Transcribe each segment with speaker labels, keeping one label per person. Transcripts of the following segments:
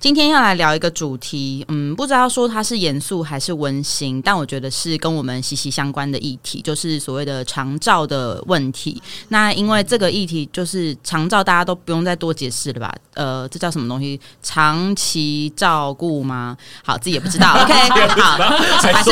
Speaker 1: 今天要来聊一个主题，嗯，不知道说它是严肃还是温馨，但我觉得是跟我们息息相关的议题，就是所谓的长照的问题。那因为这个议题就是长照，大家都不用再多解释了吧？呃，这叫什么东西？长期照顾吗？好，自己也不知道。OK，好，还是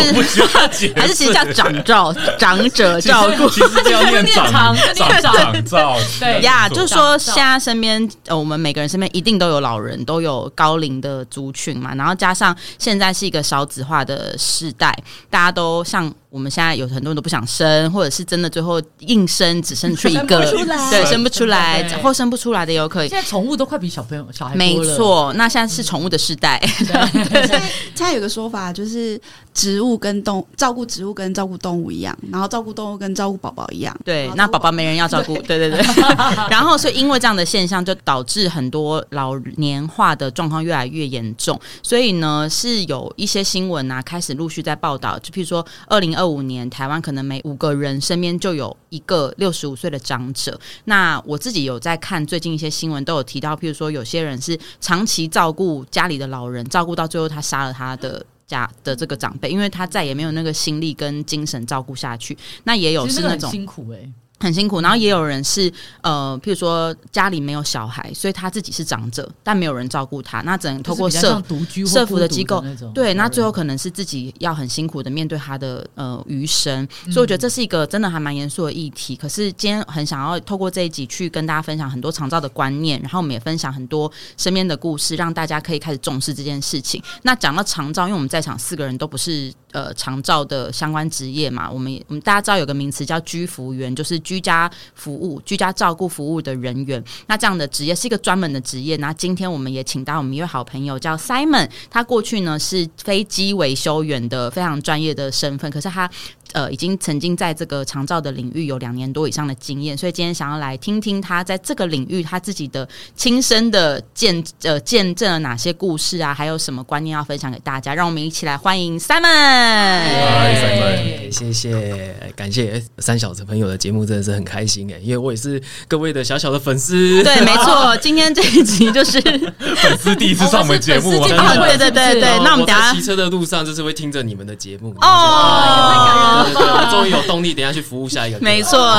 Speaker 1: 还是其实叫长照，长者照顾，
Speaker 2: 其实叫 念长长长照。
Speaker 1: 对呀，就是说现在身边呃，我们每个人身边一定都有老人，都有高。龄的族群嘛，然后加上现在是一个少子化的时代，大家都像。我们现在有很多人都不想生，或者是真的最后硬生只生出一个，对，生不出来，或生不出来的也有可以。
Speaker 3: 现在宠物都快比小朋友小孩
Speaker 1: 多了。没错，那现在是宠物的时代。
Speaker 4: 现在 现在有个说法就是，植物跟动照顾植物跟照顾动物一样，然后照顾动物跟照顾宝宝一样。
Speaker 1: 对，那宝宝没人要照顾。对对对。然后，所以因为这样的现象，就导致很多老年化的状况越来越严重。所以呢，是有一些新闻啊，开始陆续在报道，就譬如说二零二五年，台湾可能每五个人身边就有一个六十五岁的长者。那我自己有在看最近一些新闻，都有提到，譬如说有些人是长期照顾家里的老人，照顾到最后他杀了他的家的这个长辈，因为他再也没有那个心力跟精神照顾下去。那也有是那种
Speaker 3: 辛苦哎。
Speaker 1: 很辛苦，然后也有人是呃，譬如说家里没有小孩，所以他自己是长者，但没有人照顾他，那只能透过社社服的机构，对，那最后可能是自己要很辛苦的面对他的呃余生，所以我觉得这是一个真的还蛮严肃的议题。可是今天很想要透过这一集去跟大家分享很多长照的观念，然后我们也分享很多身边的故事，让大家可以开始重视这件事情。那讲到长照，因为我们在场四个人都不是呃长照的相关职业嘛，我们我们大家知道有个名词叫居服员，就是。居家服务、居家照顾服务的人员，那这样的职业是一个专门的职业。那今天我们也请到我们一位好朋友叫 Simon，他过去呢是飞机维修员的非常专业的身份，可是他。呃，已经曾经在这个长照的领域有两年多以上的经验，所以今天想要来听听他在这个领域他自己的亲身的见呃见证了哪些故事啊，还有什么观念要分享给大家。让我们一起来欢迎 Simon。
Speaker 5: 嗨，Simon，谢谢，感谢三小子朋友的节目真的是很开心哎，因为我也是各位的小小的粉丝。
Speaker 1: 对，没错，今天这一集就是
Speaker 2: 粉丝第一次上我们节目，
Speaker 1: 对对对对。那我们等下
Speaker 5: 骑车的路上就是会听着你们的节目哦。对，对，我终于有动力，等下去服务下一个。
Speaker 1: 没错，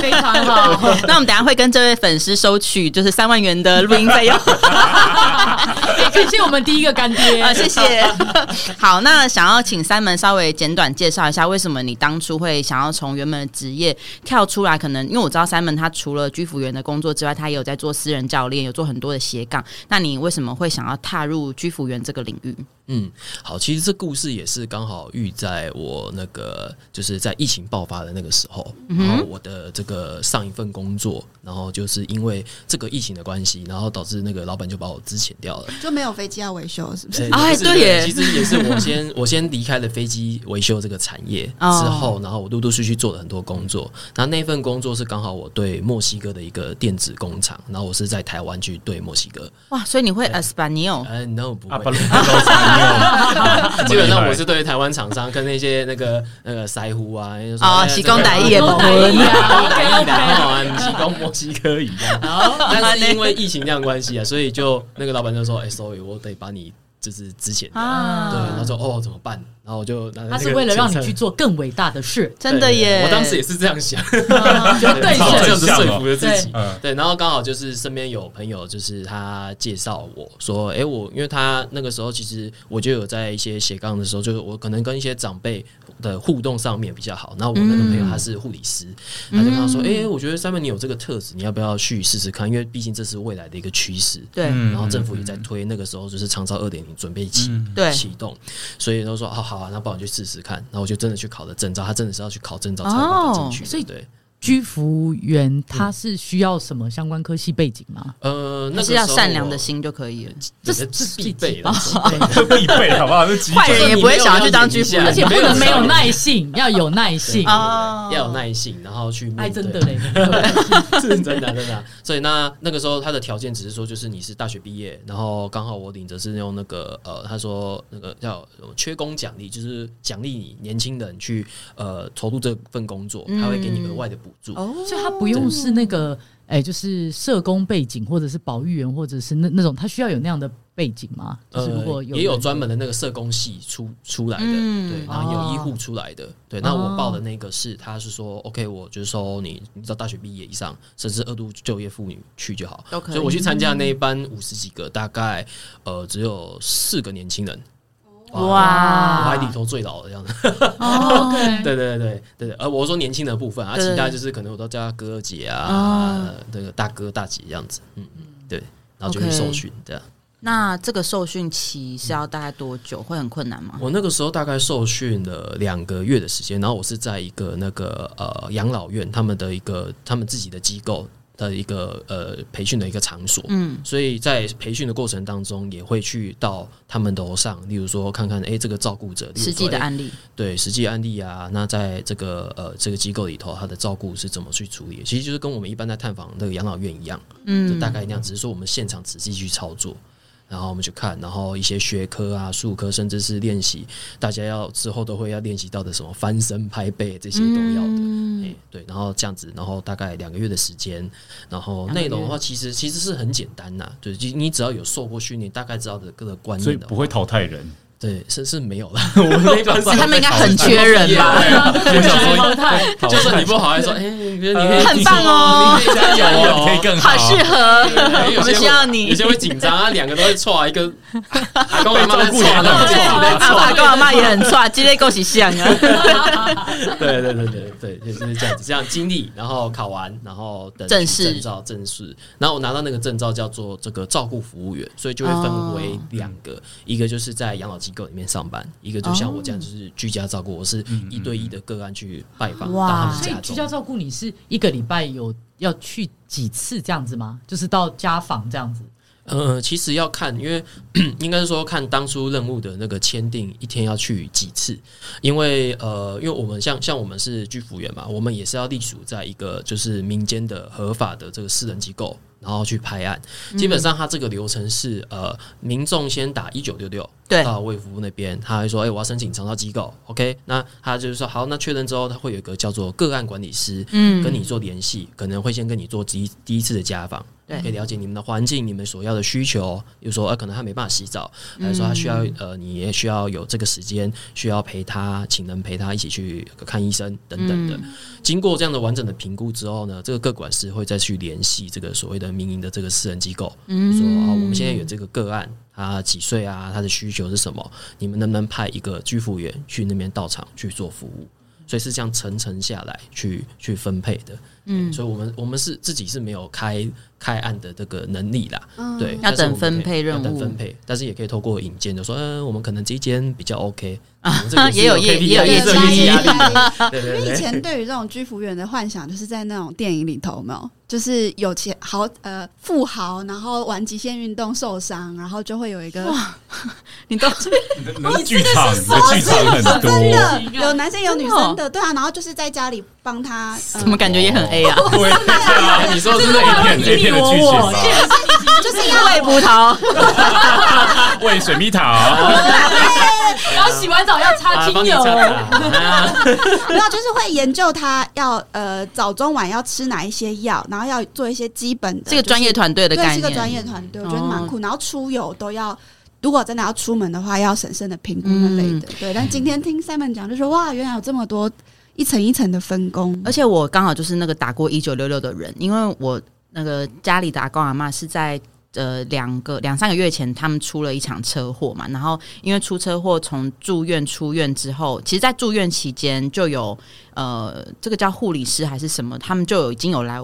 Speaker 1: 非常好。那我们等下会跟这位粉丝收取就是三万元的录音费用。
Speaker 3: 感谢我们第一个干爹
Speaker 1: 啊，谢谢。好，那想要请 Simon 稍微简短介绍一下，为什么你当初会想要从原本的职业跳出来？可能因为我知道 Simon 他除了居服员的工作之外，他也有在做私人教练，有做很多的斜杠。那你为什么会想要踏入居服员这个领域？
Speaker 5: 嗯，好，其实这故事也是刚好遇在我那个就是在疫情爆发的那个时候，嗯、然后我的这个上一份工作，然后就是因为这个疫情的关系，然后导致那个老板就把我资遣掉了，
Speaker 4: 就没有飞机要维修，是不是？
Speaker 1: 哎，对耶，
Speaker 5: 其实也是我先 我先离开了飞机维修这个产业之后，然后我陆陆续续做了很多工作，然后那份工作是刚好我对墨西哥的一个电子工厂，然后我是在台湾去对墨西哥，
Speaker 1: 哇，所以你会 Espanol？
Speaker 5: 呃，no，不会。基本上我是对台湾厂商跟那些那个那个腮胡啊，
Speaker 1: 哦，西工歹也不会。
Speaker 5: 然后啊，西工墨西哥语这样，但是因为疫情这样关系啊，所以就那个老板就说：“哎，sorry，我得把你就是之前的。”啊，对，他说：“哦，怎么办？”然后我就，
Speaker 3: 他是为了让你去做更伟大的事，
Speaker 1: 真的耶！
Speaker 5: 我当时也是这样想，
Speaker 3: 绝对是
Speaker 5: 这样子说服了自己。对，然后刚好就是身边有朋友，就是他介绍我说，哎，我因为他那个时候其实我就有在一些斜杠的时候，就是我可能跟一些长辈的互动上面比较好。然后我那个朋友他是护理师，他就跟他说，哎，我觉得 Simon 你有这个特质，你要不要去试试看？因为毕竟这是未来的一个趋势。
Speaker 1: 对，
Speaker 5: 然后政府也在推，那个时候就是长照二点零准备启启动，所以都说好好啊，那帮我去试试。看，然后我就真的去考了证照，他真的是要去考证照才能进去，
Speaker 3: 所以
Speaker 5: 对，
Speaker 3: 居服员他是需要什么相关科系背景吗？
Speaker 5: 呃，那
Speaker 1: 是要善良的心就可以了，
Speaker 5: 这是必备的，
Speaker 2: 必备好不好？
Speaker 1: 坏人也不会想要去当居服员，
Speaker 3: 而且不能没有耐性，要有耐性
Speaker 5: 啊，要有耐性，然后去面对。
Speaker 3: 真的嘞，
Speaker 5: 真的真的。所以那那个时候他的条件只是说，就是你是大学毕业，然后刚好我领着是用那个呃，他说那个叫缺工奖励，就是奖励你年轻人去呃投入这份工作，他会给你额外的补。
Speaker 3: 哦，所以他不用是那个，哎、欸，就是社工背景，或者是保育员，或者是那那种，他需要有那样的背景吗？就是如果有、
Speaker 5: 呃、也有专门的那个社工系出出来的，嗯、对，然后有医护出来的，哦、对。那我报的那个是，他是说，OK，我就是说你，你知道大学毕业以上，甚至二度就业妇女去就好。所以我去参加那一班五十几个，大概呃只有四个年轻人。
Speaker 1: 哇！
Speaker 5: 我还里头最老的这样子。哦，对对对对对，而我说年轻的部分啊，其他就是可能我都叫他哥姐啊，这个大哥大姐这样子。嗯嗯，对，然后就去受训这样。
Speaker 1: 那这个受训期是要大概多久？会很困难吗？
Speaker 5: 我那个时候大概受训了两个月的时间，然后我是在一个那个呃养老院，他们的一个他们自己的机构。的一个呃培训的一个场所，嗯，所以在培训的过程当中，也会去到他们楼上，例如说看看，哎、欸，这个照顾者
Speaker 1: 实际的案例，
Speaker 5: 对实际案例啊，那在这个呃这个机构里头，他的照顾是怎么去处理？其实就是跟我们一般在探访那个养老院一样，嗯，就大概那样，只是说我们现场仔细去操作。然后我们去看，然后一些学科啊、术科，甚至是练习，大家要之后都会要练习到的什么翻身、拍背这些都要的。嗯、欸，对，然后这样子，然后大概两个月的时间，然后内容的话，其实其实是很简单呐，对，你只要有受过训练，大概知道的各个观念，
Speaker 2: 所以不会淘汰人。
Speaker 5: 对，是是没有了。我们那班
Speaker 1: 他们应该很缺人吧？
Speaker 5: 就算你不好，还说哎，你可以
Speaker 1: 很棒哦，
Speaker 2: 你可以加 油，可以更好，
Speaker 1: 好适合。我们需要你。
Speaker 5: 有些会紧张啊，两个都会错啊，一个阿公阿妈在错，
Speaker 1: 阿公阿妈也很错，今天够喜像啊。
Speaker 5: 对对对对对，就是这样子，这样经历，然后考完，然后等
Speaker 1: 正式
Speaker 5: 证照，正式。然后我拿到那个证照叫做这个照顾服务员，所以就会分为两个，一个就是在养老机构里面上班，一个就像我这样，就是居家照顾。我是一对一的个案去拜访到他们家。
Speaker 3: 所以居家照顾你是一个礼拜有要去几次这样子吗？就是到家访这样子？
Speaker 5: 呃，其实要看，因为 应该是说看当初任务的那个签订，一天要去几次。因为呃，因为我们像像我们是居服员嘛，我们也是要隶属在一个就是民间的合法的这个私人机构。然后去拍案，基本上他这个流程是呃，民众先打一九六六，对，到卫福部那边，他会说，哎，我要申请长照机构，OK，那他就是说，好，那确认之后，他会有一个叫做个案管理师，嗯，跟你做联系，可能会先跟你做第一第一次的家访。对可以了解你们的环境，你们所要的需求。比如说，呃，可能他没办法洗澡，还是说他需要呃，你也需要有这个时间，需要陪他，请人陪他一起去看医生等等的。嗯、经过这样的完整的评估之后呢，这个个管师会再去联系这个所谓的民营的这个私人机构，嗯、说啊，我们现在有这个个案，他几岁啊？他的需求是什么？你们能不能派一个居服员去那边到场去做服务？所以是这样层层下来去去分配的。嗯，所以我们我们是自己是没有开。开案的这个能力啦，嗯、对，
Speaker 1: 要等分配任务，
Speaker 5: 等分配，但是也可以透过引荐，就说，嗯、呃，我们可能这一间比较 OK
Speaker 1: 啊，也有业也有业绩压力。
Speaker 4: 因为以前 对于这种居服员的幻想，就是在那种电影里头，没有？就是有钱豪呃富豪，然后玩极限运动受伤，然后就会有一个哇，
Speaker 1: 你都
Speaker 2: 你剧场的剧场很多，
Speaker 4: 真的有男生有女生的，对啊，然后就是在家里帮他，
Speaker 1: 怎么感觉也很 A 啊？
Speaker 2: 对啊，你说是那一片一片的剧情吗？
Speaker 4: 就是要喂葡萄，
Speaker 2: 喂水蜜桃，
Speaker 3: 然后洗完澡要擦精油，
Speaker 4: 没有，就是会研究他要呃早中晚要吃哪一些药。然后要做一些基本的，
Speaker 1: 这个专业团队的概念，
Speaker 4: 这个专业团队，我觉得蛮酷。然后出游都要，如果真的要出门的话，要审慎的评估那类的。对，但今天听 Simon 讲，就说哇，原来有这么多一层一层的分工。
Speaker 1: 而且我刚好就是那个打过一九六六的人，因为我那个家里的阿公阿妈是在呃两个两三个月前，他们出了一场车祸嘛。然后因为出车祸，从住院出院之后，其实，在住院期间就有呃，这个叫护理师还是什么，他们就有已经有来。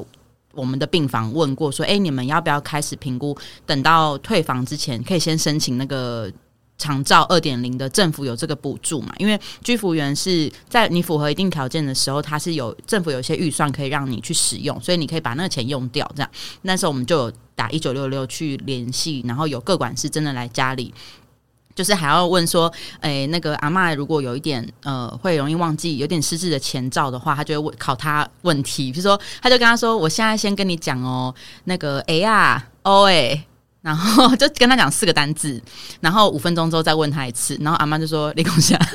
Speaker 1: 我们的病房问过说：“哎，你们要不要开始评估？等到退房之前，可以先申请那个长照二点零的政府有这个补助嘛，因为居服员是在你符合一定条件的时候，它是有政府有一些预算可以让你去使用，所以你可以把那个钱用掉。这样那时候我们就有打一九六六去联系，然后有个管师真的来家里。就是还要问说，哎、欸，那个阿嬷如果有一点呃，会容易忘记有点失智的前兆的话，他就会考他问题，比如说，他就跟他说，我现在先跟你讲哦，那个 A 啊，O 哎。然后就跟他讲四个单字，然后五分钟之后再问他一次，然后阿妈就说立功下，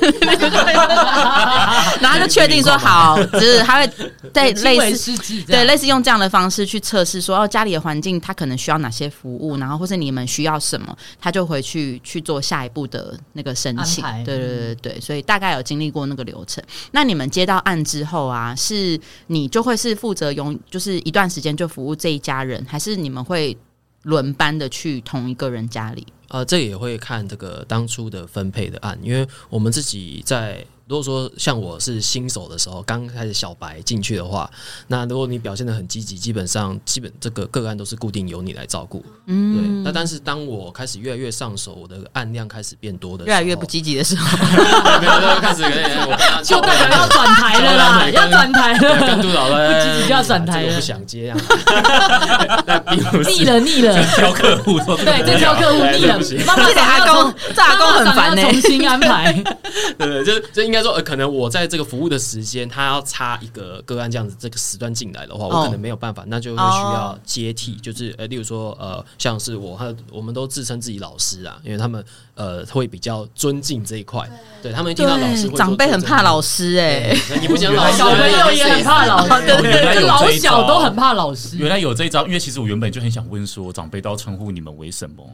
Speaker 1: 然后他就确定说好，就是他会在类似对类似用这样的方式去测试说哦家里的环境他可能需要哪些服务，然后或是你们需要什么，他就回去去做下一步的那个申请。对对对对，所以大概有经历过那个流程。那你们接到案之后啊，是你就会是负责用就是一段时间就服务这一家人，还是你们会？轮班的去同一个人家里，
Speaker 5: 啊，这也会看这个当初的分配的案，因为我们自己在。如果说像我是新手的时候，刚开始小白进去的话，那如果你表现的很积极，基本上基本这个个案都是固定由你来照顾。嗯，对。那但是当我开始越来越上手，我的案量开始变多的
Speaker 1: 越来越不积极的时候，
Speaker 5: 没有，开始我
Speaker 3: 就代表要转台了啦，要转台了。
Speaker 5: 跟督导了，
Speaker 3: 不积极就要转台了，
Speaker 5: 不想接啊。
Speaker 3: 腻了，腻了，
Speaker 2: 挑客户，
Speaker 3: 对，这挑客户腻了，妈妈
Speaker 1: 这阿公，这阿公很烦呢，
Speaker 3: 重新安排。
Speaker 5: 对对，就就应该。说呃，可能我在这个服务的时间，他要插一个个案这样子这个时段进来的话，我可能没有办法，那就会需要接替，就是呃，例如说呃，像是我和我们都自称自己老师啊，因为他们呃会比较尊敬这一块，对。他们一听到老师，
Speaker 1: 长辈很怕老师哎，
Speaker 5: 你不讲老师，
Speaker 3: 小朋友也很怕老师，对对，老小都很怕老师。
Speaker 2: 原来有这一招，因为其实我原本就很想问说，长辈都要称呼你们为什么？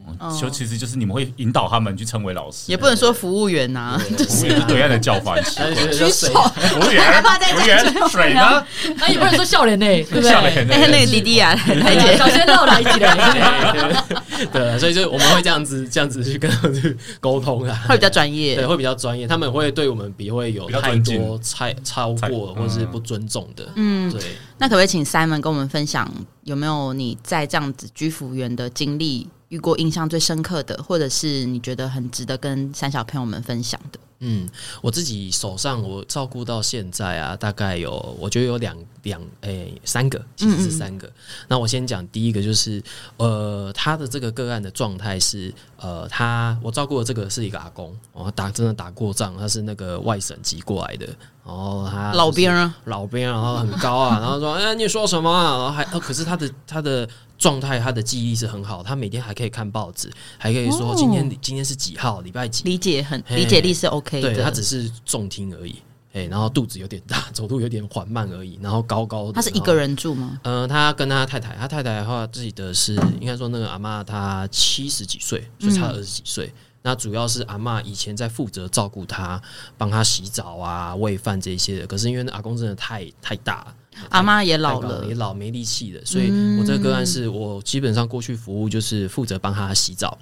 Speaker 2: 就其实就是你们会引导他们去称为老师，
Speaker 1: 也不能说服务员呐，
Speaker 2: 服务员是对岸的叫法。
Speaker 5: 举手，
Speaker 2: 服务员，服务员，水呢？
Speaker 3: 那也不能说笑脸呢，对不对？
Speaker 2: 哎，
Speaker 1: 那个弟弟啊，
Speaker 3: 小鲜肉来一起来。
Speaker 5: 对，所以就我们会这样子，这样子去跟他们去沟通啊，
Speaker 1: 会比较专业，
Speaker 5: 对，会比较专业。他们会对我们比会有太多超超过或是不尊重的。嗯，对。
Speaker 1: 那可不可以请 Simon 跟我们分享，有没有你在这样子居服员的经历遇过印象最深刻的，或者是你觉得很值得跟三小朋友们分享的？
Speaker 5: 嗯，我自己手上我照顾到现在啊，大概有我觉得有两两诶三个，其实是三个。嗯嗯，那我先讲第一个，就是呃，他的这个个案的状态是呃，他我照顾的这个是一个阿公，哦，打真的打过仗，他是那个外省籍过来的，然后他
Speaker 1: 老兵啊，
Speaker 5: 老兵，然后很高啊，然后说哎，你说什么啊？然后还可是他的他的。状态，他的记忆是很好，他每天还可以看报纸，还可以说今天、哦、今天是几号，礼拜几，
Speaker 1: 理解很理解力是 OK 的。
Speaker 5: 对，他只是重听而已，哎，然后肚子有点大，走路有点缓慢而已，然后高高的。
Speaker 1: 他是一个人住吗？
Speaker 5: 嗯、呃，他跟他太太，他太太的话自己的是应该说那个阿嬷，她七十几岁，就差二十几岁。嗯、那主要是阿嬷以前在负责照顾他，帮他洗澡啊、喂饭这些的。可是因为那阿公真的太太大。
Speaker 1: 阿妈也老了，
Speaker 5: 也老没力气了，所以我这个个案是我基本上过去服务就是负责帮他洗澡，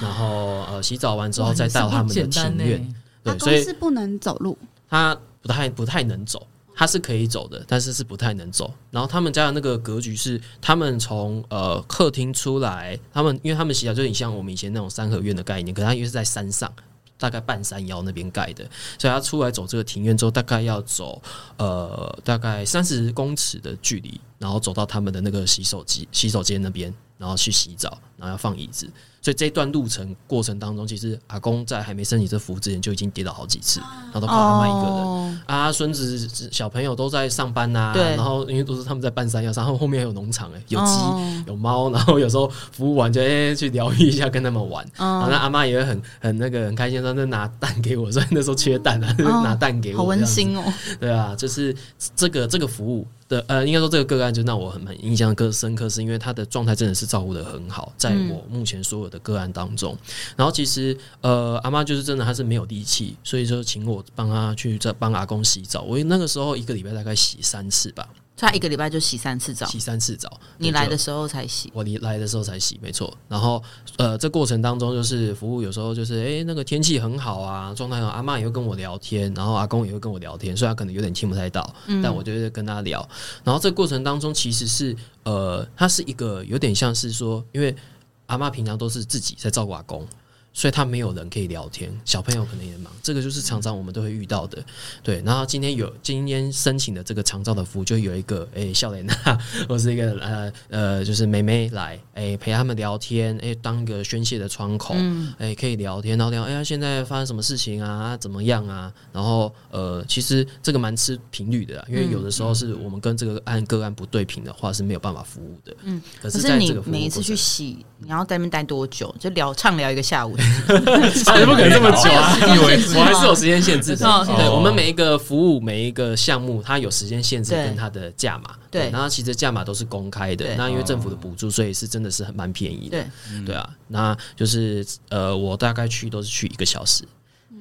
Speaker 5: 然后呃洗澡完之后再到他们的庭院。
Speaker 4: 对，所以是不能走路，
Speaker 5: 他不太不太能走，他是可以走的，但是是不太能走。然后他们家的那个格局是，他们从呃客厅出来，他们因为他们洗澡就很像我们以前那种三合院的概念，可是他因为是在山上。大概半山腰那边盖的，所以他出来走这个庭院之后，大概要走呃大概三十公尺的距离，然后走到他们的那个洗手机洗手间那边，然后去洗澡，然后要放椅子。所以这段路程过程当中，其实阿公在还没升起这服务之前就已经跌倒好几次，然后都靠阿妈一个人。Oh. 啊，孙子小朋友都在上班呐、然后因为都是他们在半山腰上，然后后面还有农场哎，有鸡、oh. 有猫，然后有时候服务完就哎、欸、去疗愈一下，跟他们玩。Oh. 然后那阿妈也会很很那个很开心，说那拿蛋给我，所以那时候缺蛋啊，oh. 拿蛋给我，
Speaker 1: 好温馨哦。
Speaker 5: 对啊，就是这个这个服务。的呃，应该说这个个案就让我很很印象更深刻，是因为他的状态真的是照顾的很好，在我目前所有的个案当中。嗯、然后其实呃，阿妈就是真的，她是没有力气，所以说请我帮她去在帮阿公洗澡。我那个时候一个礼拜大概洗三次吧。
Speaker 1: 他一个礼拜就洗三次澡，
Speaker 5: 洗三次澡。
Speaker 1: 你来的时候才洗，
Speaker 5: 我来的时候才洗，没错。然后呃，这过程当中就是服务，有时候就是哎、欸，那个天气很好啊，状态很好，阿妈也会跟我聊天，然后阿公也会跟我聊天，虽然可能有点听不太到，嗯、但我就会跟他聊。然后这过程当中其实是呃，他是一个有点像是说，因为阿妈平常都是自己在照顾阿公。所以他没有人可以聊天，小朋友可能也忙，这个就是常常我们都会遇到的。对，然后今天有今天申请的这个长照的服务，就有一个诶，笑脸娜，或是一个呃呃，就是妹妹来诶陪他们聊天，诶当一个宣泄的窗口，嗯，诶可以聊天，然后聊哎呀现在发生什么事情啊，怎么样啊？然后呃，其实这个蛮吃频率的，因为有的时候是我们跟这个案个案不对频的话是没有办法服务的。嗯，可是在这个
Speaker 1: 你每一次去洗，你要在那边待多久？就聊畅聊一个下午。
Speaker 5: 也 不可能这么久啊！以为我还是有时间限制的。对，我们每一个服务每一个项目，它有时间限制跟它的价码。对，然后其实价码都是公开的。那因为政府的补助，所以是真的是很蛮便宜的。对，对啊。那就是呃，我大概去都是去一个小时，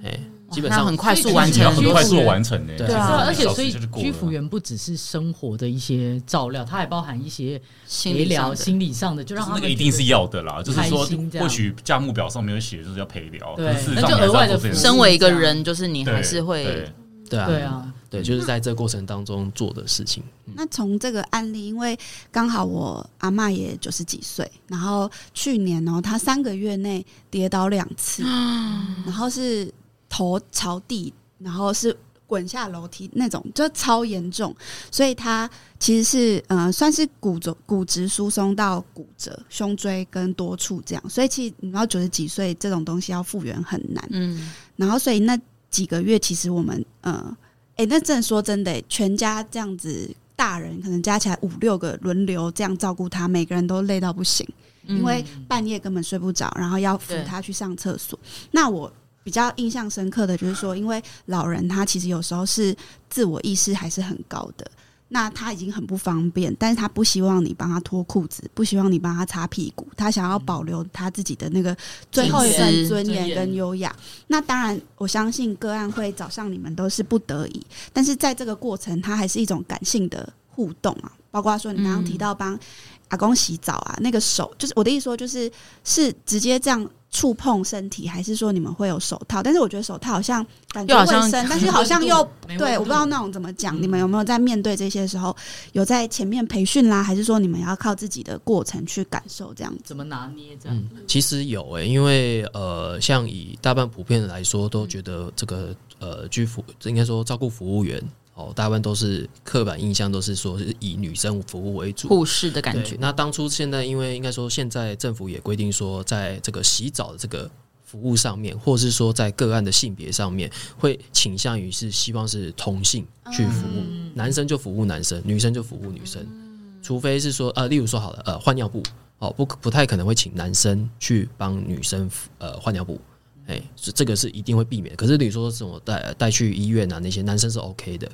Speaker 5: 哎。基本上
Speaker 1: 很快速完成，
Speaker 2: 很快速完成的。
Speaker 3: 对啊，而且所以居服员不只是生活的一些照料，它还包含一些陪聊、心理上的，就让他
Speaker 2: 那个一定是要的啦。就是说，或许价目表上没有写，就是要陪聊，
Speaker 3: 对，那就额外的。
Speaker 1: 身为一个人，就是你还是会，
Speaker 5: 对啊，对啊，对，就是在这个过程当中做的事情。
Speaker 4: 那从这个案例，因为刚好我阿嬷也九十几岁，然后去年哦，她三个月内跌倒两次，然后是。头朝地，然后是滚下楼梯那种，就超严重。所以他其实是呃，算是骨折、骨质疏松到骨折，胸椎跟多处这样。所以其实你要九十几岁这种东西要复原很难。嗯，然后所以那几个月，其实我们呃，哎，那真的说真的，全家这样子，大人可能加起来五六个轮流这样照顾他，每个人都累到不行，因为半夜根本睡不着，然后要扶他去上厕所。那我。比较印象深刻的就是说，因为老人他其实有时候是自我意识还是很高的，那他已经很不方便，但是他不希望你帮他脱裤子，不希望你帮他擦屁股，他想要保留他自己的那个最后一份尊严跟优雅。那当然，我相信个案会找上你们都是不得已，但是在这个过程，他还是一种感性的互动啊，包括说你刚刚提到帮阿公洗澡啊，那个手就是我的意思说，就是是直接这样。触碰身体，还是说你们会有手套？但是我觉得手套好像感觉卫生，但是好像又对，我不知道那种怎么讲。嗯、你们有没有在面对这些时候，有在前面培训啦，还是说你们要靠自己的过程去感受这样？
Speaker 3: 怎么拿捏这样？
Speaker 5: 嗯、其实有诶、欸，因为呃，像以大半普遍来说，都觉得这个呃居服，应该说照顾服务员。哦，大部分都是刻板印象，都是说是以女生服务为主，
Speaker 1: 护士的感觉。
Speaker 5: 那当初现在，因为应该说现在政府也规定说，在这个洗澡的这个服务上面，或是说在个案的性别上面，会倾向于是希望是同性去服务，嗯、男生就服务男生，女生就服务女生，嗯、除非是说呃，例如说好了，呃，换尿布，哦，不不太可能会请男生去帮女生呃换尿布。哎，这这个是一定会避免。可是你说这种带带去医院啊，那些男生是 OK 的。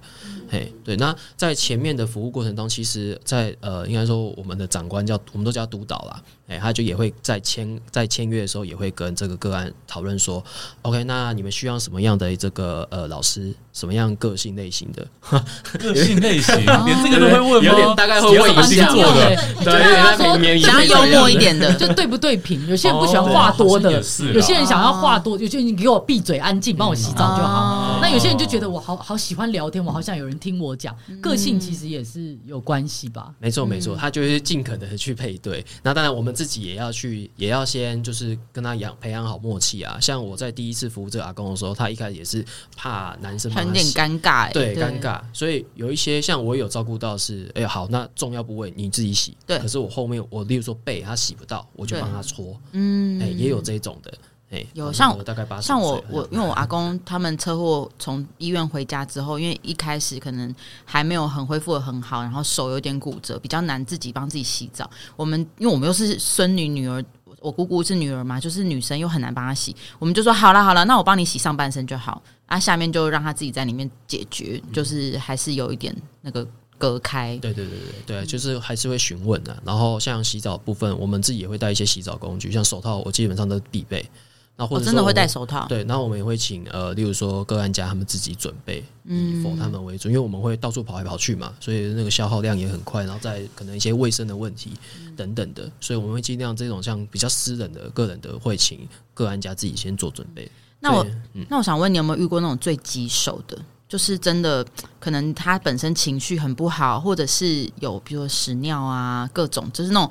Speaker 5: 哎，对。那在前面的服务过程中，其实在，在呃，应该说我们的长官叫我们都叫督导啦。哎，他就也会在签在签约的时候，也会跟这个个案讨论说，OK，那你们需要什么样的这个呃老师，什么样个性类型的？
Speaker 2: 个性类型，连这个都会问吗？
Speaker 5: 有点大概会问一下。
Speaker 3: 对，
Speaker 5: 对，
Speaker 1: 想要幽默一点的，
Speaker 3: 就对不对平？有些人不喜欢话多的，有些人想要话多，有些人你给我闭嘴，安静，帮我洗澡就好。那有些人就觉得我好好喜欢聊天，我好想有人听我讲。个性其实也是有关系吧？
Speaker 5: 没错，没错，他就是尽可能的去配对。那当然我们。自己也要去，也要先就是跟他养培养好默契啊。像我在第一次服务这个阿公的时候，他一开始也是怕男生，
Speaker 1: 很有点尴尬，
Speaker 5: 对，尴尬。所以有一些像我有照顾到是，哎，好，那重要部位你自己洗。对，可是我后面我例如说背他洗不到，我就帮他搓。嗯，哎，也有这种的。哎，
Speaker 1: 有像我大概八十，像我我因为我阿公他们车祸从医院回家之后，因为一开始可能还没有很恢复的很好，然后手有点骨折，比较难自己帮自己洗澡。我们因为我们又是孙女女儿，我姑姑是女儿嘛，就是女生又很难帮她洗，我们就说好了好了，那我帮你洗上半身就好，啊，下面就让她自己在里面解决，就是还是有一点那个隔开。
Speaker 5: 对对对对对，就是还是会询问的。然后像洗澡部分，我们自己也会带一些洗澡工具，像手套，我基本上都必备。那或者
Speaker 1: 真的会戴手套，
Speaker 5: 对，然后我们也会请呃，例如说个案家他们自己准备，以否他们为主，因为我们会到处跑来跑去嘛，所以那个消耗量也很快，然后再可能一些卫生的问题等等的，所以我们会尽量这种像比较私人的个人的会请个案家自己先做准备。
Speaker 1: 那我、嗯、那我想问你有没有遇过那种最棘手的，就是真的可能他本身情绪很不好，或者是有比如说屎尿啊各种，就是那种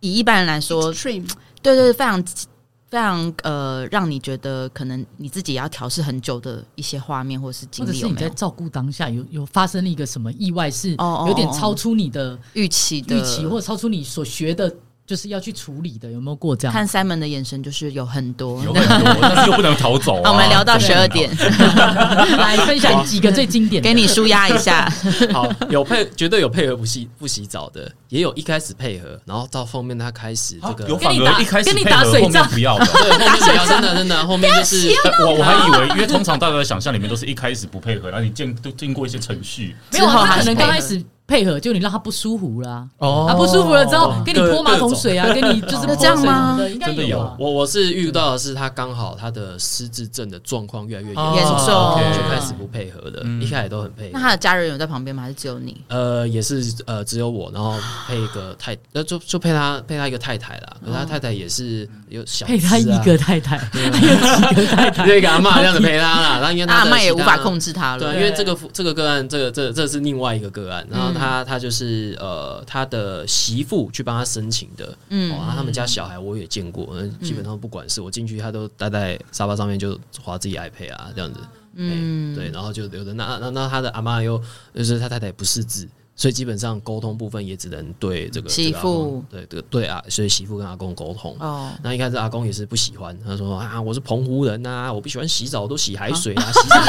Speaker 1: 以一般人来说对对，非常。非常呃，让你觉得可能你自己也要调试很久的一些画面或是经历，
Speaker 3: 或者是你在照顾当下有有发生了一个什么意外，是有点超出你的
Speaker 1: 预期的
Speaker 3: 预期，或者超出你所学的。就是要去处理的，有没有过这样？
Speaker 1: 看 Simon 的眼神，就是有很多，
Speaker 2: 有很多，但是又不能逃走。
Speaker 1: 我们聊到 十二点，
Speaker 3: 来分享几个最经典的，
Speaker 1: 给你舒压一下。
Speaker 5: 好，有配，绝对有配合不洗不洗澡的，也有一开始配合，然后到后面他开始这个，
Speaker 2: 有反而一开始
Speaker 3: 跟你打水仗，
Speaker 5: 不要的，对，后面不要，真的真的，后面就是
Speaker 2: 我我还以为，因为通常大家的想象里面都是一开始不配合，然后你见都经过一些程序，
Speaker 3: 没有，他可能刚开始。配合就你让他不舒服啦，哦，他不舒服了之后，给你泼马桶水啊，给你就是这样吗？
Speaker 5: 真的有，我我是遇到的是他刚好他的失智症的状况越来越严
Speaker 1: 重，
Speaker 5: 就开始不配合的，一开始都很配合。
Speaker 1: 那他的家人有在旁边吗？还是只有你？
Speaker 5: 呃，也是呃，只有我，然后配一个太，呃，就就配他配他一个太太啦。可是他太太也是有小
Speaker 3: 配他一个太太，还有几个太太，
Speaker 5: 对，给阿妈这样子陪他啦。然后因为
Speaker 1: 阿妈也无法控制他了，
Speaker 5: 对，因为这个这个个案，这个这这是另外一个个案，然后。他他就是呃，他的媳妇去帮他申请的，嗯，然后他们家小孩我也见过，基本上不管是我进去，他都待在沙发上面就划自己 iPad 啊这样子，嗯，对，然后就留着那那那他的阿妈又就是他太太不识字。所以基本上沟通部分也只能对这个
Speaker 1: 媳妇，
Speaker 5: 对这个对啊，所以媳妇跟阿公沟通。哦，那一开始阿公也是不喜欢，他说啊，我是澎湖人呐，我不喜欢洗澡，都洗海水啊，洗什么？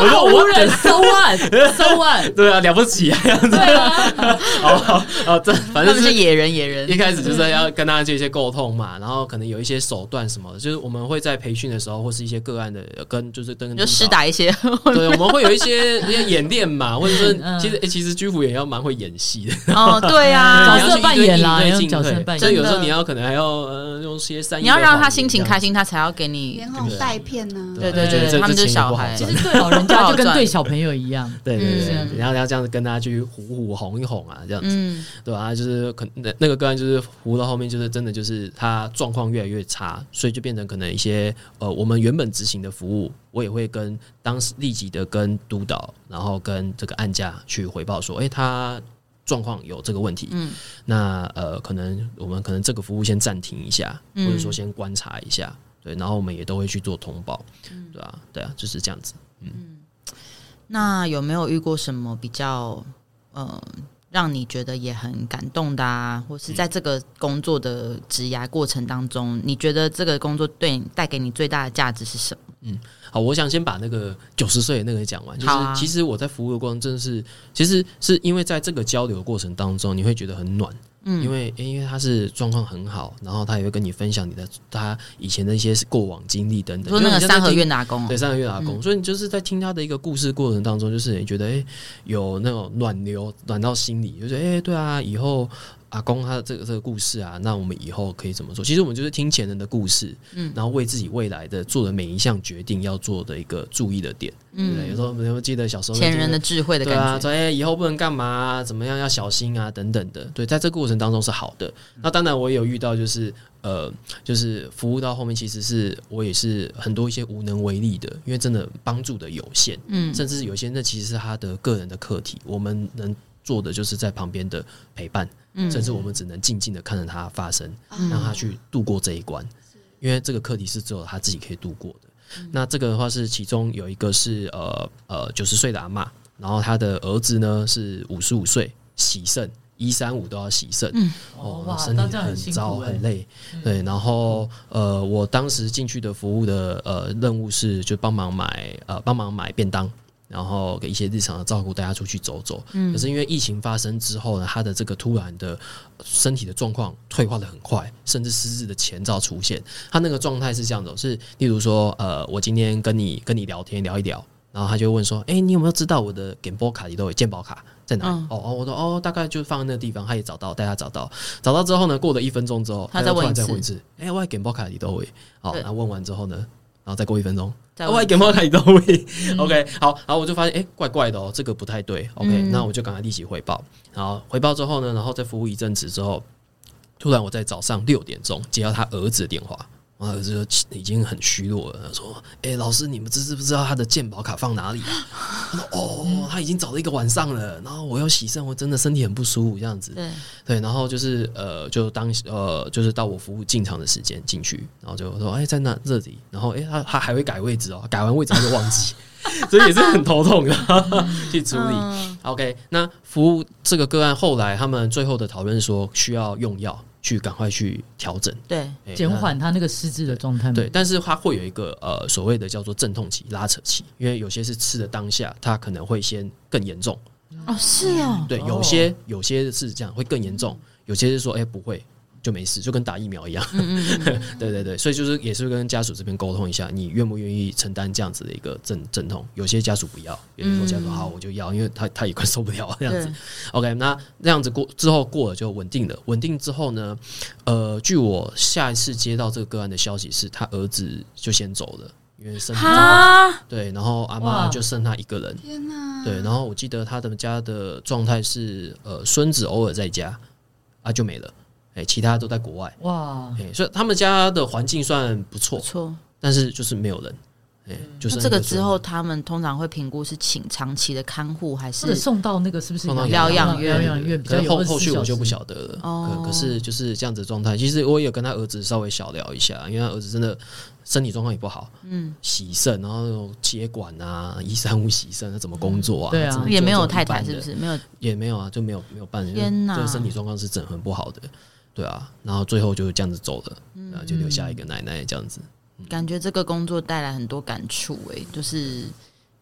Speaker 3: 我说澎湖人，so what，so what？
Speaker 5: 对啊，了不起啊，这样子。对啊，好好好，这反正就
Speaker 1: 是野人，野人。
Speaker 5: 一开始就是要跟大家做一些沟通嘛，然后可能有一些手段什么的，就是我们会在培训的时候，或是一些个案的跟就是跟
Speaker 1: 就施打一些，
Speaker 5: 对，我们会有一些一些演练嘛，或者是。其实，其实居服也要蛮会演戏的
Speaker 1: 哦。对啊，
Speaker 3: 角色扮演啦，角色扮演。
Speaker 5: 所以有时候你要可能还要呃用些三，
Speaker 1: 你要让他心情开心，他才要给你
Speaker 4: 连哄带骗呢。
Speaker 1: 对对对，他们就是小孩，
Speaker 3: 其实对老人家就跟对小朋友一样。
Speaker 5: 对对对，然后要这样子跟他去唬唬哄一哄啊，这样子，对吧？就是可那那个个案就是唬到后面，就是真的就是他状况越来越差，所以就变成可能一些呃，我们原本执行的服务。我也会跟当时立即的跟督导，然后跟这个案家去回报说，哎，他状况有这个问题，嗯，那呃，可能我们可能这个服务先暂停一下，或者说先观察一下，对，然后我们也都会去做通报，对啊，对啊，就是这样子，嗯，
Speaker 1: 那有没有遇过什么比较呃，让你觉得也很感动的啊，或是在这个工作的职涯过程当中，你觉得这个工作对你带给你最大的价值是什么？嗯。
Speaker 5: 好，我想先把那个九十岁的那个讲完。就是其实我在服务的过程，真的是其实是因为在这个交流的过程当中，你会觉得很暖。嗯，因为因为他是状况很好，然后他也会跟你分享你的他以前的一些过往经历等等。
Speaker 1: 说那个三合院的阿公，
Speaker 5: 对三合院的阿公，所以你就是在听他的一个故事过程当中，就是你觉得哎，有那种暖流暖到心里，就是哎，对啊，以后。阿公他的这个这个故事啊，那我们以后可以怎么做？其实我们就是听前人的故事，嗯，然后为自己未来的做的每一项决定要做的一个注意的点，嗯，对，有时候我们记得小时候
Speaker 1: 前人的智慧的感觉，对啊，
Speaker 5: 说哎，以后不能干嘛啊，怎么样要小心啊，等等的。对，在这个过程当中是好的。那当然我也有遇到，就是呃，就是服务到后面，其实是我也是很多一些无能为力的，因为真的帮助的有限，嗯，甚至有些那其实是他的个人的课题，我们能做的就是在旁边的陪伴。甚至我们只能静静的看着它发生，让他去度过这一关，因为这个课题是只有他自己可以度过的。那这个的话是其中有一个是呃呃九十岁的阿嬷，然后他的儿子呢是五十五岁喜肾，一三五都要洗肾，哦，身体很糟很累，对。然后呃，我当时进去的服务的呃任务是就帮忙买呃帮忙买便当。然后给一些日常的照顾，带他出去走走。嗯，可是因为疫情发生之后呢，他的这个突然的身体的状况退化的很快，甚至失智的前兆出现。他那个状态是这样子，是例如说，呃，我今天跟你跟你聊天聊一聊，然后他就问说，哎，你有没有知道我的健保卡里都有健保卡在哪里？哦哦，我说哦，大概就放在那个地方。他也找到，带他找到，找到之后呢，过了一分钟之后，他再问一次，哎，我健保卡里都有。好，然后问完之后呢？然后再过一分钟，我还给猫看你都会，OK，好，然后我就发现，哎，怪怪的哦，这个不太对，OK，嗯，那我就赶快立即回报。然后回报之后呢，然后再服务一阵子之后，突然我在早上六点钟接到他儿子的电话，我儿子就已经很虚弱了，他说：“哎、欸，老师，你们知知不知道他的健保卡放哪里啊？” 他说：“哦，他已经找了一个晚上了。”然后我要洗肾，我真的身体很不舒服，这样子。
Speaker 1: 对
Speaker 5: 对，然后就是呃，就当呃，就是到我服务进场的时间进去，然后就说：“哎、欸，在那这里。”然后哎、欸，他他还会改位置哦，改完位置他就忘记，所以也是很头痛的 去处理。嗯、OK，那服务这个个案后来他们最后的讨论说需要用药。去赶快去调整，
Speaker 1: 对，
Speaker 3: 减缓他那个失智的状态。
Speaker 5: 对，但是他会有一个呃所谓的叫做阵痛期、拉扯期，因为有些是吃的当下，他可能会先更严重。
Speaker 1: 哦，是哦，
Speaker 5: 对，有些有些是这样会更严重，有些是说哎、欸、不会。就没事，就跟打疫苗一样。嗯嗯嗯 对对对，所以就是也是跟家属这边沟通一下，你愿不愿意承担这样子的一个阵阵痛？有些家属不要，有些说家属好，我就要，因为他他也快受不了这样子。OK，那这样子过之后过了就稳定了。稳定之后呢，呃，据我下一次接到这个个案的消息是，他儿子就先走了，因为身体对，然后阿妈就剩他一个人。天哪！对，然后我记得他的家的状态是，呃，孙子偶尔在家，啊，就没了。哎，其他都在国外哇！哎，所以他们家的环境算不错，不错，但是就是没有人。哎，就是
Speaker 1: 这个之后，他们通常会评估是请长期的看护，还是
Speaker 3: 送到那个是不是疗
Speaker 1: 养院？
Speaker 3: 疗养院比较
Speaker 5: 后后续我就不晓得了。哦，可是就是这样子状态。其实我也有跟他儿子稍微小聊一下，因为他儿子真的身体状况也不好。嗯，洗肾，然后接管啊，一三五洗肾，他怎么工作啊？
Speaker 3: 对啊，
Speaker 1: 也没有太太，是不是？没有，
Speaker 5: 也没有啊，就没有没有办。
Speaker 1: 天哪，
Speaker 5: 这个身体状况是整很不好的。对啊，然后最后就这样子走了，然后就留下一个奶奶这样子。
Speaker 1: 嗯、感觉这个工作带来很多感触，诶，就是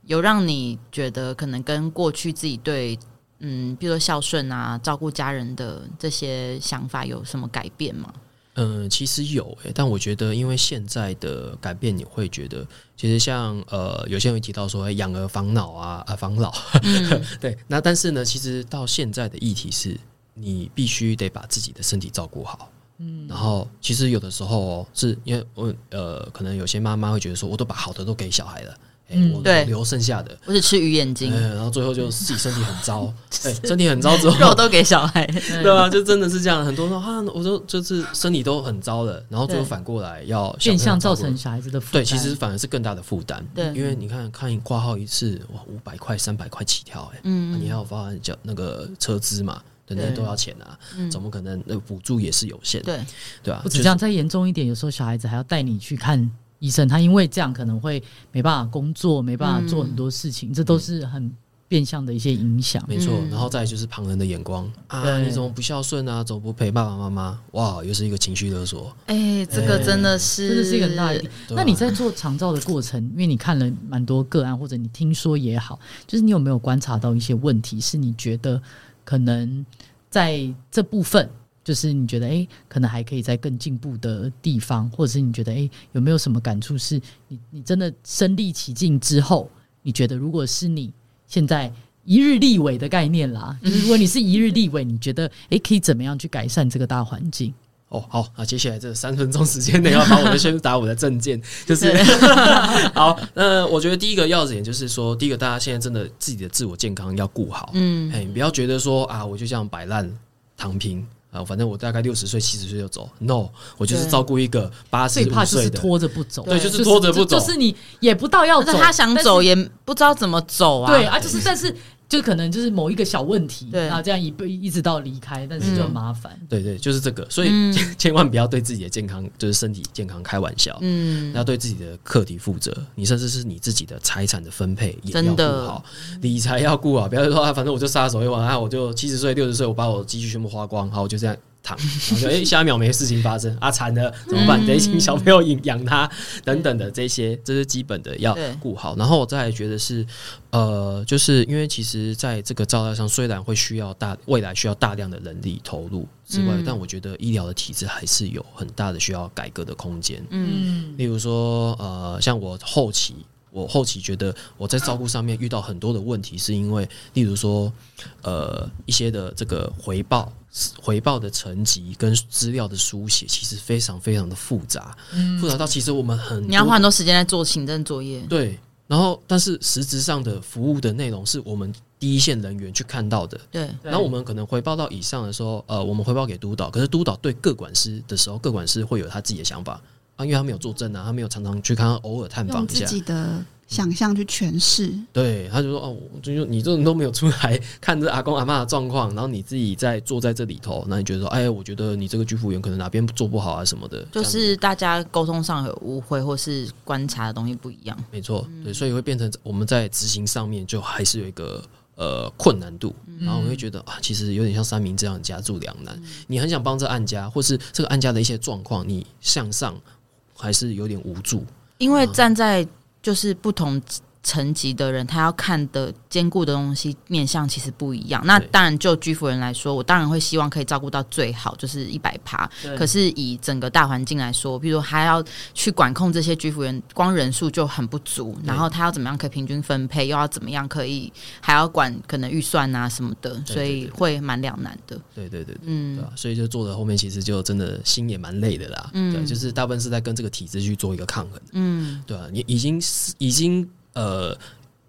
Speaker 1: 有让你觉得可能跟过去自己对，嗯，比如说孝顺啊、照顾家人的这些想法有什么改变吗？
Speaker 5: 嗯，其实有诶，但我觉得因为现在的改变，你会觉得其实像呃，有些人会提到说养儿防老啊啊防老，嗯、对，那但是呢，其实到现在的议题是。你必须得把自己的身体照顾好，嗯，然后其实有的时候哦，是因为我呃，可能有些妈妈会觉得说，我都把好的都给小孩了，嗯，我留剩下的，
Speaker 1: 我只吃鱼眼睛，
Speaker 5: 然后最后就自己身体很糟，哎，身体很糟之后，
Speaker 1: 肉都给小孩，
Speaker 5: 对啊，就真的是这样，很多人说啊，我说就是身体都很糟了，然后最后反过来要
Speaker 3: 变相造成小孩子的负担，
Speaker 5: 对，其实反而是更大的负担，对，因为你看看你挂号一次哇，五百块、三百块起跳，哎，嗯，你还要发叫那个车资嘛。那都要钱啊，怎么可能？那补助也是有限，对对啊。
Speaker 3: 不止这样，再严重一点，有时候小孩子还要带你去看医生，他因为这样可能会没办法工作，没办法做很多事情，这都是很变相的一些影响。
Speaker 5: 没错，然后再就是旁人的眼光啊，你怎么不孝顺啊？怎么不陪爸爸妈妈？哇，又是一个情绪勒索。
Speaker 1: 哎，这个真的是
Speaker 3: 真的是一个很大的。那你在做长照的过程，因为你看了蛮多个案，或者你听说也好，就是你有没有观察到一些问题，是你觉得？可能在这部分，就是你觉得，诶，可能还可以在更进步的地方，或者是你觉得，诶，有没有什么感触？是你，你真的身历其境之后，你觉得，如果是你现在一日立委的概念啦，就是如果你是一日立委，你觉得，诶，可以怎么样去改善这个大环境？
Speaker 5: 哦，好，那接下来这三分钟时间内 要把我的宣打我的证件，就是 好。那我觉得第一个要点就是说，第一个大家现在真的自己的自我健康要顾好，嗯，哎，不要觉得说啊，我就这样摆烂躺平啊，反正我大概六十岁、七十岁就走。No，我就是照顾一个八十岁的，最怕
Speaker 3: 就是拖着不走，
Speaker 5: 对，就是拖着不走，
Speaker 3: 就是你也不到要走，
Speaker 1: 他想走也不知道怎么走啊，
Speaker 3: 对啊，就是但是。就可能就是某一个小问题，对，然后这样一一一直到离开，但是就很麻烦。
Speaker 5: 对对，就是这个，所以 千万不要对自己的健康，就是身体健康开玩笑。嗯，要对自己的课题负责，你甚至是你自己的财产的分配也要顾好，理财要顾好，不要说啊，反正我就撒手一玩啊，我就七十岁、六十岁，我把我积蓄全部花光，好，我就这样。躺，然后就哎，下一秒没事情发生啊，惨了，怎么办？得请小朋友养养他等等的这些，这是基本的要顾好。然后我再来觉得是，呃，就是因为其实在这个照料上，虽然会需要大未来需要大量的人力投入之外，但我觉得医疗的体制还是有很大的需要改革的空间。嗯，例如说，呃，像我后期。我后期觉得我在照顾上面遇到很多的问题，是因为，例如说，呃，一些的这个回报、回报的层级跟资料的书写，其实非常非常的复杂，嗯、复杂到其实我们很
Speaker 1: 你要花很多时间来做行政作业。
Speaker 5: 对，然后但是实质上的服务的内容是我们第一线人员去看到的。
Speaker 1: 对，
Speaker 5: 然后我们可能回报到以上的时候，呃，我们回报给督导，可是督导对各管师的时候，各管师会有他自己的想法。啊，因为他没有作证啊，他没有常常去看，偶尔探访一下。
Speaker 4: 自己的想象去诠释，
Speaker 5: 对，他就说哦，就你这种都没有出来 看这阿公阿妈的状况，然后你自己在坐在这里头，那你觉得说，哎，我觉得你这个居服员可能哪边做不好啊什么的，
Speaker 1: 就是大家沟通上有误会，或是观察的东西不一样。
Speaker 5: 没错，对，所以会变成我们在执行上面就还是有一个呃困难度，然后我会觉得啊，其实有点像三明这样夹住两难，你很想帮这案家，或是这个案家的一些状况，你向上还是有点无助，
Speaker 1: 因为站在。就是不同层级的人，他要看的兼顾的东西面向其实不一样。那当然，就居服人来说，我当然会希望可以照顾到最好，就是一百趴。可是以整个大环境来说，比如说还要去管控这些居服人，光人数就很不足。然后他要怎么样可以平均分配，又要怎么样可以还要管可能预算啊什么的，所以会蛮两难的。
Speaker 5: 对对对，嗯，所以就做的后面其实就真的心也蛮累的啦。嗯，对，就是大部分是在跟这个体制去做一个抗衡。嗯，对啊，你已经已经。呃，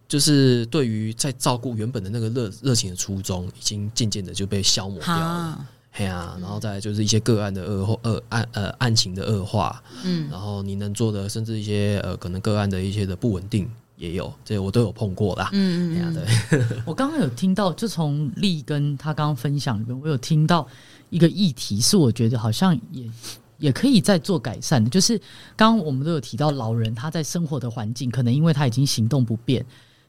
Speaker 5: 就是对于在照顾原本的那个热热情的初衷，已经渐渐的就被消磨掉了。嘿啊，然后再来就是一些个案的恶化、恶案呃案情的恶化，嗯，然后你能做的，甚至一些呃可能个案的一些的不稳定也有，这些我都有碰过啦。嗯嗯，对。
Speaker 3: 我刚刚有听到，就从丽跟他刚刚分享里面，我有听到一个议题，是我觉得好像也。也可以再做改善的，就是刚刚我们都有提到，老人他在生活的环境，可能因为他已经行动不便，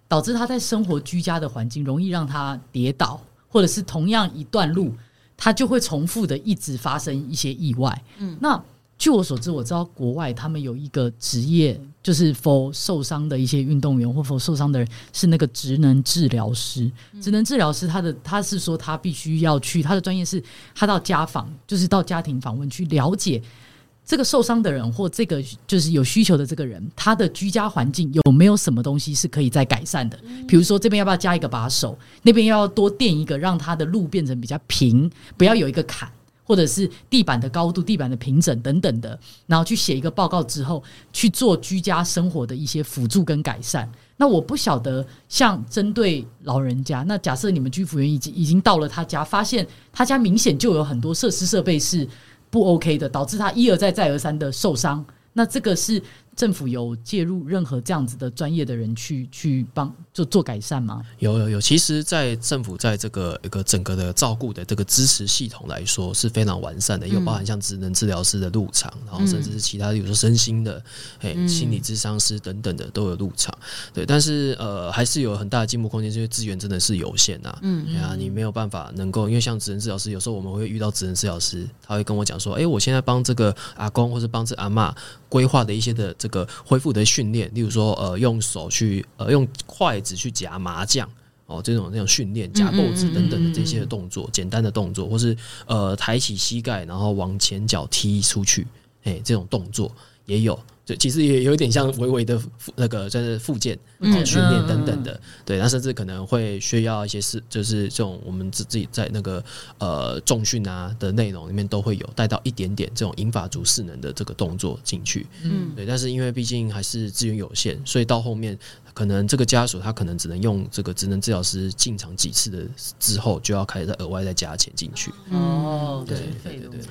Speaker 3: 导致他在生活居家的环境容易让他跌倒，或者是同样一段路，他就会重复的一直发生一些意外。嗯，那。据我所知，我知道国外他们有一个职业，就是 for 受伤的一些运动员或 for 受伤的人，是那个职能治疗师。职能治疗师，他的他是说他必须要去，他的专业是他到家访，就是到家庭访问去了解这个受伤的人或这个就是有需求的这个人，他的居家环境有没有什么东西是可以再改善的？比如说这边要不要加一个把手，那边要多垫一个，让他的路变成比较平，不要有一个坎。或者是地板的高度、地板的平整等等的，然后去写一个报告之后，去做居家生活的一些辅助跟改善。那我不晓得，像针对老人家，那假设你们居服员已经已经到了他家，发现他家明显就有很多设施设备是不 OK 的，导致他一而再再而三的受伤。那这个是。政府有介入任何这样子的专业的人去去帮就做改善吗？
Speaker 5: 有有有，其实，在政府在这个一个整个的照顾的这个支持系统来说是非常完善的，有包含像职能治疗师的入场，然后甚至是其他，比如说身心的，哎，心理咨商师等等的都有入场。对，但是呃，还是有很大的进步空间，因为资源真的是有限啊。嗯，对啊，你没有办法能够，因为像职能治疗师，有时候我们会遇到职能治疗师，他会跟我讲说，哎，我现在帮这个阿公或者帮这阿嬷规划的一些的。这个恢复的训练，例如说，呃，用手去，呃，用筷子去夹麻将，哦，这种这种训练，夹豆子等等的这些动作，简单的动作，或是呃，抬起膝盖，然后往前脚踢出去，哎，这种动作也有。就其实也有一点像微微的那个，就是复健、训练等等的，对，那甚至可能会需要一些是，就是这种我们自自己在那个呃重训啊的内容里面都会有带到一点点这种银发族势能的这个动作进去，嗯，对，但是因为毕竟还是资源有限，所以到后面可能这个家属他可能只能用这个职能治疗师进场几次的之后，就要开始再额外再加钱进去。
Speaker 1: 哦，对对对对，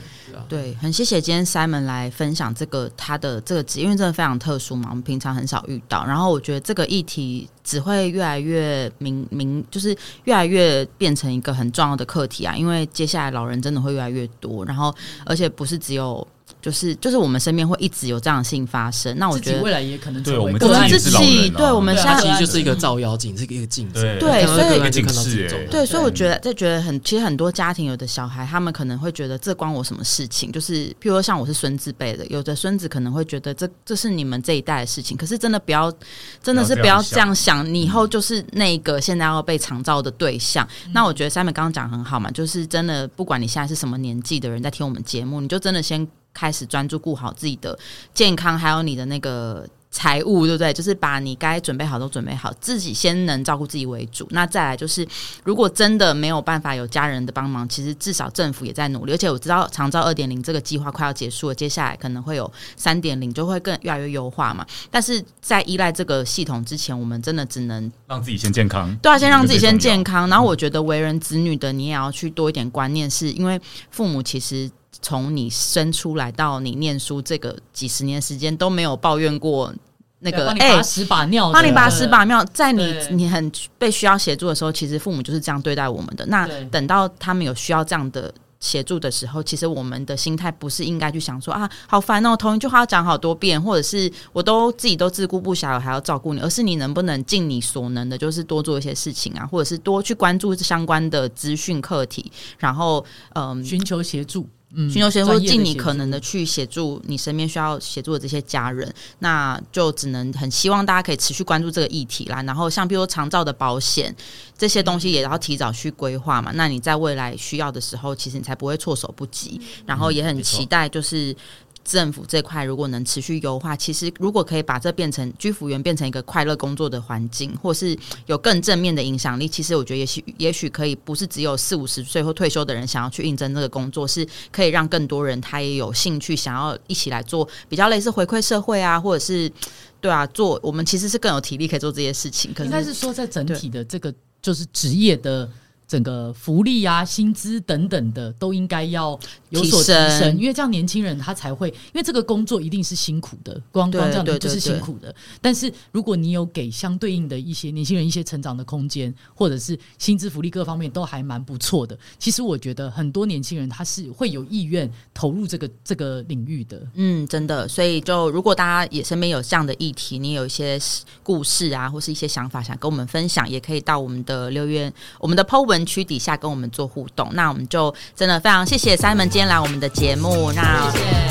Speaker 1: 对，很谢谢今天 Simon 来分享这个他的这个职业。因为真的非常特殊嘛，我们平常很少遇到。然后我觉得这个议题只会越来越明明，就是越来越变成一个很重要的课题啊。因为接下来老人真的会越来越多，然后而且不是只有。就是就是我们身边会一直有这样的事情发生，那我觉得
Speaker 3: 未来也可能
Speaker 2: 对我们
Speaker 1: 自己，对我们现在
Speaker 5: 其实就是一个照妖镜，是一个镜子，
Speaker 1: 对，所以
Speaker 2: 警示，
Speaker 1: 对，所以我觉得在觉得很，其实很多家庭有的小孩，他们可能会觉得这关我什么事情？就是譬如说像我是孙子辈的，有的孙子可能会觉得这这是你们这一代的事情，可是真的不要，真的是不要这样想，你以后就是那个现在要被长照的对象。那我觉得 Simon 刚刚讲很好嘛，就是真的不管你现在是什么年纪的人，在听我们节目，你就真的先。开始专注顾好自己的健康，还有你的那个。财务对不对？就是把你该准备好都准备好，自己先能照顾自己为主。那再来就是，如果真的没有办法有家人的帮忙，其实至少政府也在努力。而且我知道长照二点零这个计划快要结束了，接下来可能会有三点零，就会更越来越优化嘛。但是在依赖这个系统之前，我们真的只能
Speaker 2: 让自己先健康。
Speaker 1: 对啊，先让自己先健康。然后我觉得为人子女的，你也要去多一点观念，是因为父母其实。从你生出来到你念书这个几十年时间都没有抱怨过那个
Speaker 3: 哎，把屎把尿，
Speaker 1: 帮你把屎把尿，在你你很被需要协助的时候，其实父母就是这样对待我们的。那等到他们有需要这样的。协助的时候，其实我们的心态不是应该去想说啊，好烦哦，同一句话要讲好多遍，或者是我都自己都自顾不暇了，还要照顾你，而是你能不能尽你所能的，就是多做一些事情啊，或者是多去关注相关的资讯课题，然后嗯，
Speaker 3: 寻求协助。
Speaker 1: 嗯，寻求协助，尽你可能的去协助你身边需要协助的这些家人，那就只能很希望大家可以持续关注这个议题啦。然后像比如说长照的保险这些东西，也要提早去规划嘛。那你在未来需要的时候，其实你才不会措手不及。然后也很期待，就是。政府这块如果能持续优化，其实如果可以把这变成居服员变成一个快乐工作的环境，或是有更正面的影响力，其实我觉得也许也许可以不是只有四五十岁或退休的人想要去应征这个工作，是可以让更多人他也有兴趣想要一起来做比较类似回馈社会啊，或者是对啊，做我们其实是更有体力可以做这些事情。可是应
Speaker 3: 该是说在整体的这个就是职业的。整个福利啊、薪资等等的都应该要有所提升，提升，因为这样年轻人他才会，因为这个工作一定是辛苦的，光光这样就是辛苦的。但是如果你有给相对应的一些年轻人一些成长的空间，或者是薪资福利各方面都还蛮不错的，其实我觉得很多年轻人他是会有意愿投入这个这个领域的。
Speaker 1: 嗯，真的。所以就如果大家也身边有这样的议题，你有一些故事啊，或是一些想法想跟我们分享，也可以到我们的留言，我们的 Po 文。文区底下跟我们做互动，那我们就真的非常谢谢三门今天来我们的节目。那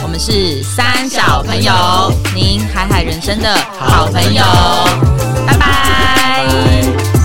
Speaker 1: 我们是三小朋友，您海海人生的好朋友，拜拜。